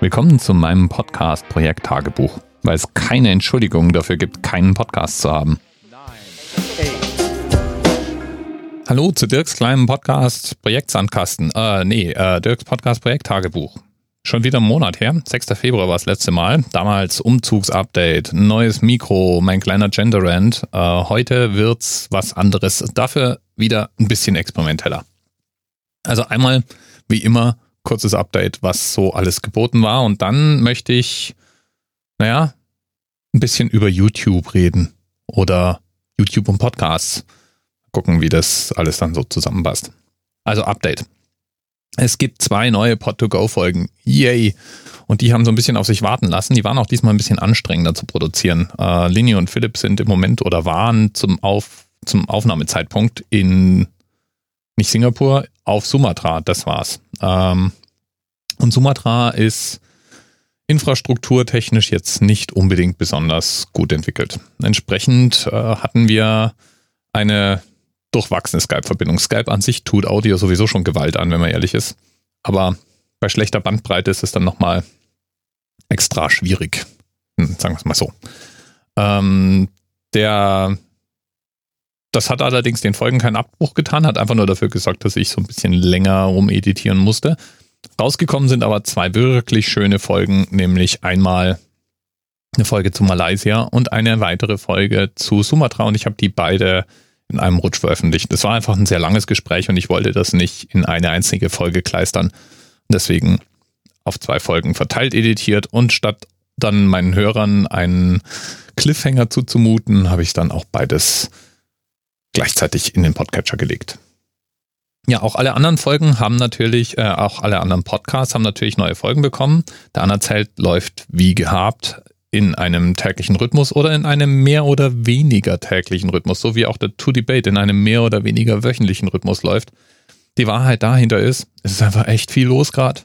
Willkommen zu meinem Podcast Projekt Tagebuch, weil es keine Entschuldigung dafür gibt, keinen Podcast zu haben. Hallo zu Dirks kleinem Podcast Projekt Sandkasten. Äh, nee, äh, Dirks Podcast Projekt Tagebuch. Schon wieder einen Monat her. 6. Februar war das letzte Mal. Damals Umzugsupdate, neues Mikro, mein kleiner Genderrand. Äh, heute wird's was anderes. Dafür wieder ein bisschen experimenteller. Also einmal, wie immer, kurzes Update, was so alles geboten war. Und dann möchte ich, naja, ein bisschen über YouTube reden oder YouTube und Podcasts. Gucken, wie das alles dann so zusammenpasst. Also Update. Es gibt zwei neue Pod-to-Go-Folgen. Yay! Und die haben so ein bisschen auf sich warten lassen. Die waren auch diesmal ein bisschen anstrengender zu produzieren. Äh, Lini und Philipp sind im Moment oder waren zum, auf, zum Aufnahmezeitpunkt in nicht Singapur, auf Sumatra. Das war's. Ähm, und Sumatra ist infrastrukturtechnisch jetzt nicht unbedingt besonders gut entwickelt. Entsprechend äh, hatten wir eine durchwachsene Skype-Verbindung. Skype an sich tut Audio sowieso schon Gewalt an, wenn man ehrlich ist. Aber bei schlechter Bandbreite ist es dann nochmal extra schwierig. Hm, sagen wir es mal so. Ähm, der, das hat allerdings den Folgen keinen Abbruch getan, hat einfach nur dafür gesorgt, dass ich so ein bisschen länger rumeditieren musste. Rausgekommen sind aber zwei wirklich schöne Folgen, nämlich einmal eine Folge zu Malaysia und eine weitere Folge zu Sumatra und ich habe die beide in einem Rutsch veröffentlicht. Das war einfach ein sehr langes Gespräch und ich wollte das nicht in eine einzige Folge kleistern. Deswegen auf zwei Folgen verteilt editiert und statt dann meinen Hörern einen Cliffhanger zuzumuten, habe ich dann auch beides gleichzeitig in den Podcatcher gelegt. Ja, auch alle anderen Folgen haben natürlich, äh, auch alle anderen Podcasts haben natürlich neue Folgen bekommen. Der Anerzelt läuft wie gehabt in einem täglichen Rhythmus oder in einem mehr oder weniger täglichen Rhythmus, so wie auch der To Debate in einem mehr oder weniger wöchentlichen Rhythmus läuft. Die Wahrheit dahinter ist, es ist einfach echt viel los gerade.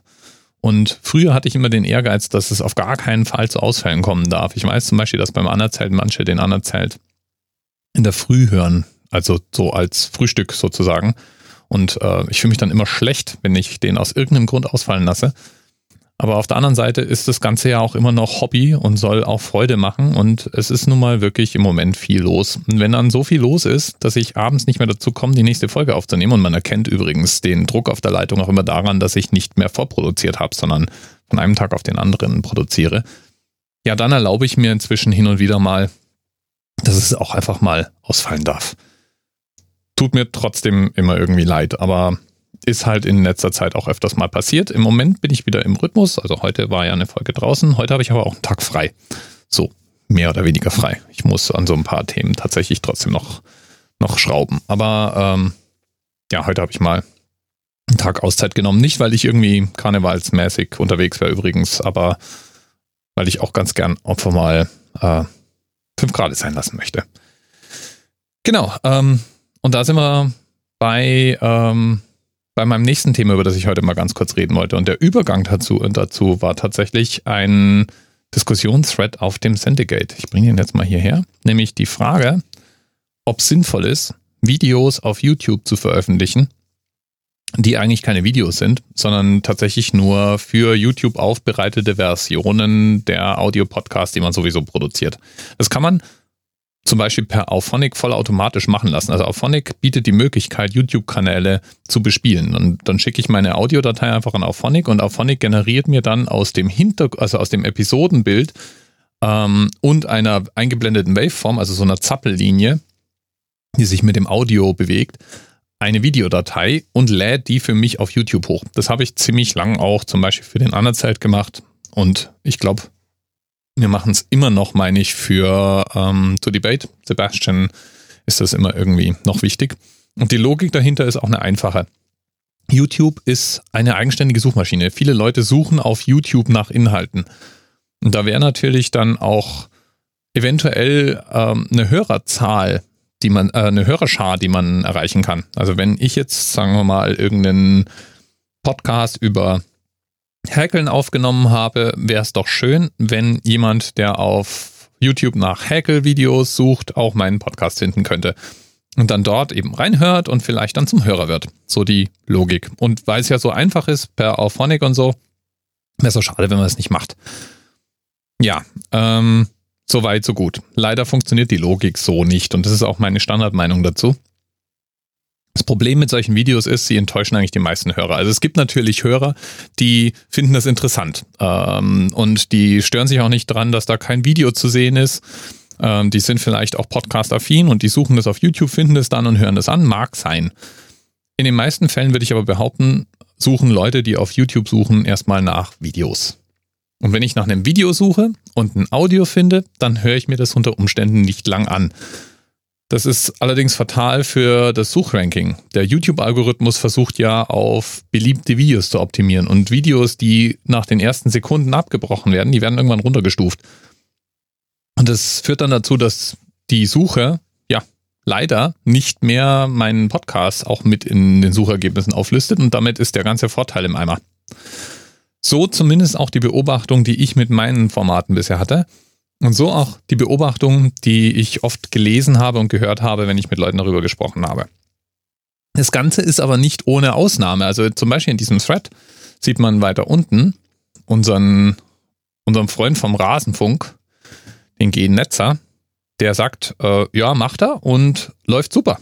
Und früher hatte ich immer den Ehrgeiz, dass es auf gar keinen Fall zu Ausfällen kommen darf. Ich weiß zum Beispiel, dass beim Anerzelt manche den Anerzelt in der Früh hören, also so als Frühstück sozusagen. Und äh, ich fühle mich dann immer schlecht, wenn ich den aus irgendeinem Grund ausfallen lasse. Aber auf der anderen Seite ist das Ganze ja auch immer noch Hobby und soll auch Freude machen. Und es ist nun mal wirklich im Moment viel los. Und wenn dann so viel los ist, dass ich abends nicht mehr dazu komme, die nächste Folge aufzunehmen, und man erkennt übrigens den Druck auf der Leitung auch immer daran, dass ich nicht mehr vorproduziert habe, sondern von einem Tag auf den anderen produziere, ja, dann erlaube ich mir inzwischen hin und wieder mal, dass es auch einfach mal ausfallen darf tut mir trotzdem immer irgendwie leid, aber ist halt in letzter Zeit auch öfters mal passiert. Im Moment bin ich wieder im Rhythmus. Also heute war ja eine Folge draußen. Heute habe ich aber auch einen Tag frei. So, mehr oder weniger frei. Ich muss an so ein paar Themen tatsächlich trotzdem noch, noch schrauben. Aber ähm, ja, heute habe ich mal einen Tag Auszeit genommen. Nicht, weil ich irgendwie karnevalsmäßig unterwegs wäre übrigens, aber weil ich auch ganz gern einfach mal äh, 5 Grad sein lassen möchte. Genau, ähm, und da sind wir bei, ähm, bei meinem nächsten Thema, über das ich heute mal ganz kurz reden wollte. Und der Übergang dazu, dazu war tatsächlich ein Diskussionsthread auf dem Sendegate. Ich bringe ihn jetzt mal hierher. Nämlich die Frage, ob sinnvoll ist, Videos auf YouTube zu veröffentlichen, die eigentlich keine Videos sind, sondern tatsächlich nur für YouTube aufbereitete Versionen der Audio-Podcasts, die man sowieso produziert. Das kann man zum Beispiel per Auphonic vollautomatisch machen lassen. Also Auphonic bietet die Möglichkeit, YouTube-Kanäle zu bespielen. Und dann schicke ich meine Audiodatei einfach an Auphonic und Auphonic generiert mir dann aus dem Hinter, also aus dem Episodenbild ähm, und einer eingeblendeten Waveform, also so einer Zappellinie, die sich mit dem Audio bewegt, eine Videodatei und lädt die für mich auf YouTube hoch. Das habe ich ziemlich lang auch zum Beispiel für den Anerzelt gemacht und ich glaube, wir machen es immer noch, meine ich, für ähm, To Debate. Sebastian ist das immer irgendwie noch wichtig. Und die Logik dahinter ist auch eine einfache. YouTube ist eine eigenständige Suchmaschine. Viele Leute suchen auf YouTube nach Inhalten. Und da wäre natürlich dann auch eventuell ähm, eine Hörerzahl, die man, äh, eine Hörerschar, die man erreichen kann. Also wenn ich jetzt, sagen wir mal, irgendeinen Podcast über Häkeln aufgenommen habe, wäre es doch schön, wenn jemand, der auf YouTube nach Häkel-Videos sucht, auch meinen Podcast finden könnte. Und dann dort eben reinhört und vielleicht dann zum Hörer wird. So die Logik. Und weil es ja so einfach ist, per Auphonic und so, Wäre so schade, wenn man es nicht macht. Ja, ähm, so weit, so gut. Leider funktioniert die Logik so nicht und das ist auch meine Standardmeinung dazu. Das Problem mit solchen Videos ist, sie enttäuschen eigentlich die meisten Hörer. Also es gibt natürlich Hörer, die finden das interessant ähm, und die stören sich auch nicht dran, dass da kein Video zu sehen ist. Ähm, die sind vielleicht auch podcast-affin und die suchen das auf YouTube, finden das dann und hören das an. Mag sein. In den meisten Fällen würde ich aber behaupten, suchen Leute, die auf YouTube suchen, erstmal nach Videos. Und wenn ich nach einem Video suche und ein Audio finde, dann höre ich mir das unter Umständen nicht lang an. Das ist allerdings fatal für das Suchranking. Der YouTube-Algorithmus versucht ja auf beliebte Videos zu optimieren und Videos, die nach den ersten Sekunden abgebrochen werden, die werden irgendwann runtergestuft. Und das führt dann dazu, dass die Suche, ja, leider nicht mehr meinen Podcast auch mit in den Suchergebnissen auflistet und damit ist der ganze Vorteil im Eimer. So zumindest auch die Beobachtung, die ich mit meinen Formaten bisher hatte. Und so auch die Beobachtung, die ich oft gelesen habe und gehört habe, wenn ich mit Leuten darüber gesprochen habe. Das Ganze ist aber nicht ohne Ausnahme. Also zum Beispiel in diesem Thread sieht man weiter unten unseren, unseren Freund vom Rasenfunk, den G. Netzer, der sagt, äh, ja, macht er und läuft super.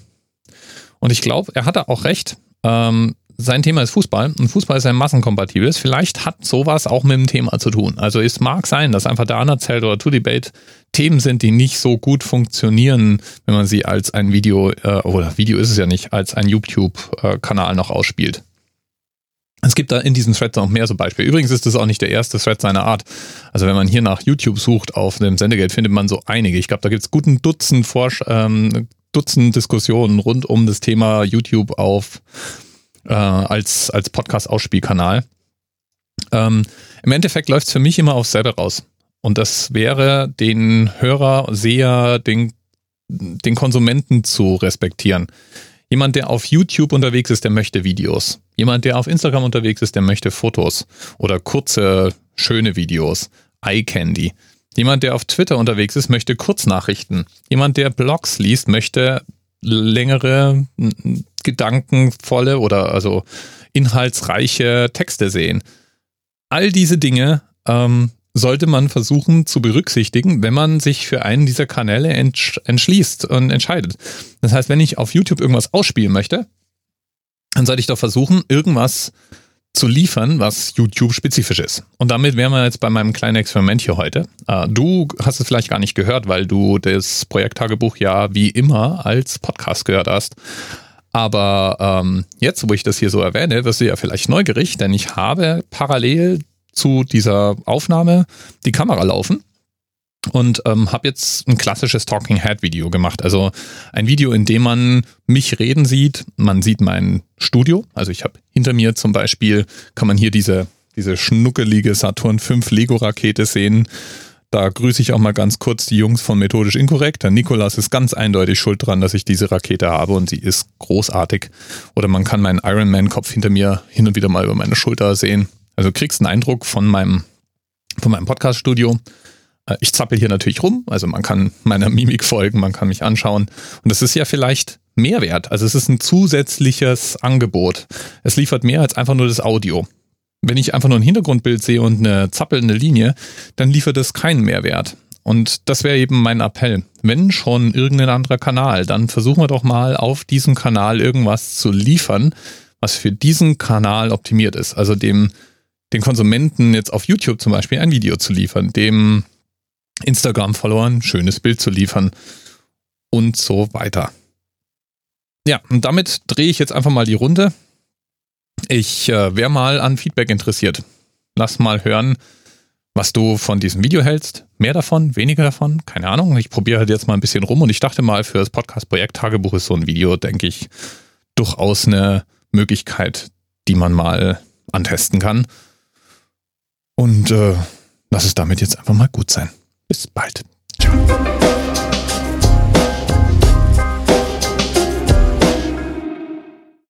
Und ich glaube, er hatte auch recht. Ähm, sein Thema ist Fußball und Fußball ist ein massenkompatibles. Vielleicht hat sowas auch mit dem Thema zu tun. Also es mag sein, dass einfach der Anerzählt oder To-Debate Themen sind, die nicht so gut funktionieren, wenn man sie als ein Video, äh, oder Video ist es ja nicht, als ein YouTube-Kanal noch ausspielt. Es gibt da in diesen Threads noch mehr so Beispiele. Übrigens ist das auch nicht der erste Thread seiner Art. Also wenn man hier nach YouTube sucht auf dem Sendegate, findet man so einige. Ich glaube, da gibt es guten Dutzend, Forsch ähm, Dutzend Diskussionen rund um das Thema YouTube auf äh, als, als Podcast-Ausspielkanal. Ähm, Im Endeffekt läuft es für mich immer aufs selbe raus. Und das wäre, den Hörer, Seher, den, den Konsumenten zu respektieren. Jemand, der auf YouTube unterwegs ist, der möchte Videos. Jemand, der auf Instagram unterwegs ist, der möchte Fotos oder kurze, schöne Videos. Eye Candy. Jemand, der auf Twitter unterwegs ist, möchte Kurznachrichten. Jemand, der Blogs liest, möchte längere, gedankenvolle oder also inhaltsreiche Texte sehen. All diese Dinge ähm, sollte man versuchen zu berücksichtigen, wenn man sich für einen dieser Kanäle entsch entschließt und entscheidet. Das heißt, wenn ich auf YouTube irgendwas ausspielen möchte, dann sollte ich doch versuchen, irgendwas zu liefern, was YouTube-spezifisch ist. Und damit wären wir jetzt bei meinem kleinen Experiment hier heute. Äh, du hast es vielleicht gar nicht gehört, weil du das Projekttagebuch ja wie immer als Podcast gehört hast. Aber ähm, jetzt, wo ich das hier so erwähne, wirst du ja vielleicht neugierig, denn ich habe parallel zu dieser Aufnahme die Kamera laufen und ähm, habe jetzt ein klassisches Talking Head Video gemacht. Also ein Video, in dem man mich reden sieht. Man sieht mein Studio. Also ich habe hinter mir zum Beispiel, kann man hier diese, diese schnuckelige Saturn 5 Lego Rakete sehen. Da grüße ich auch mal ganz kurz die Jungs von Methodisch Inkorrekt. Der Nikolas ist ganz eindeutig schuld dran, dass ich diese Rakete habe und sie ist großartig. Oder man kann meinen Ironman-Kopf hinter mir hin und wieder mal über meine Schulter sehen. Also kriegst einen Eindruck von meinem, von meinem Podcast-Studio. Äh, ich zappel hier natürlich rum, also man kann meiner Mimik folgen, man kann mich anschauen. Und das ist ja vielleicht Mehrwert. Also es ist ein zusätzliches Angebot. Es liefert mehr als einfach nur das Audio. Wenn ich einfach nur ein Hintergrundbild sehe und eine zappelnde Linie, dann liefert es keinen Mehrwert. Und das wäre eben mein Appell. Wenn schon irgendein anderer Kanal, dann versuchen wir doch mal auf diesem Kanal irgendwas zu liefern, was für diesen Kanal optimiert ist. Also dem, den Konsumenten jetzt auf YouTube zum Beispiel ein Video zu liefern, dem Instagram-Followern ein schönes Bild zu liefern und so weiter. Ja, und damit drehe ich jetzt einfach mal die Runde. Ich äh, wäre mal an Feedback interessiert. Lass mal hören, was du von diesem Video hältst. Mehr davon, weniger davon, keine Ahnung. Ich probiere halt jetzt mal ein bisschen rum und ich dachte mal, für das Podcast-Projekt Tagebuch ist so ein Video, denke ich, durchaus eine Möglichkeit, die man mal antesten kann. Und äh, lass es damit jetzt einfach mal gut sein. Bis bald. Ciao.